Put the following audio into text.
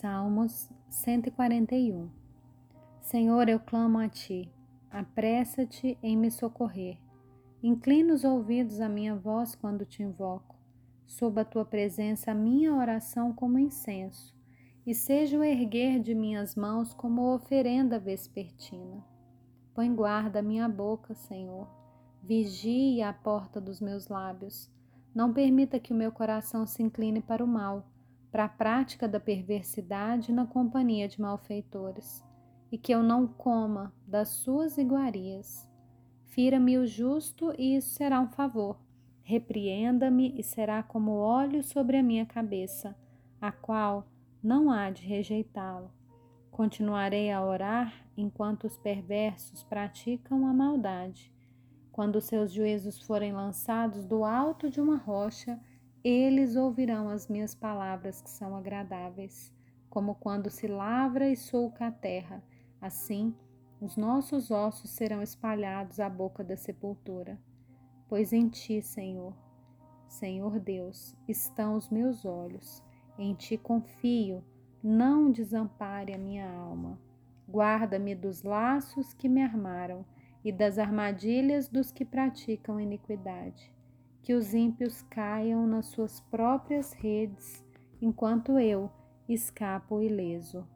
Salmos 141 Senhor, eu clamo a ti, apressa-te em me socorrer. Inclina os ouvidos à minha voz quando te invoco. Sob a tua presença, a minha oração como incenso, e seja o erguer de minhas mãos como oferenda vespertina. Põe guarda a minha boca, Senhor. Vigie a porta dos meus lábios. Não permita que o meu coração se incline para o mal para a prática da perversidade na companhia de malfeitores, e que eu não coma das suas iguarias. Fira-me o justo, e isso será um favor. Repreenda-me, e será como óleo sobre a minha cabeça, a qual não há de rejeitá-lo. Continuarei a orar enquanto os perversos praticam a maldade. Quando seus juízos forem lançados do alto de uma rocha, eles ouvirão as minhas palavras que são agradáveis, como quando se lavra e sulca a terra. Assim, os nossos ossos serão espalhados à boca da sepultura. Pois em ti, Senhor, Senhor Deus, estão os meus olhos. Em ti confio, não desampare a minha alma. Guarda-me dos laços que me armaram e das armadilhas dos que praticam iniquidade que os ímpios caiam nas suas próprias redes, enquanto eu escapo ileso.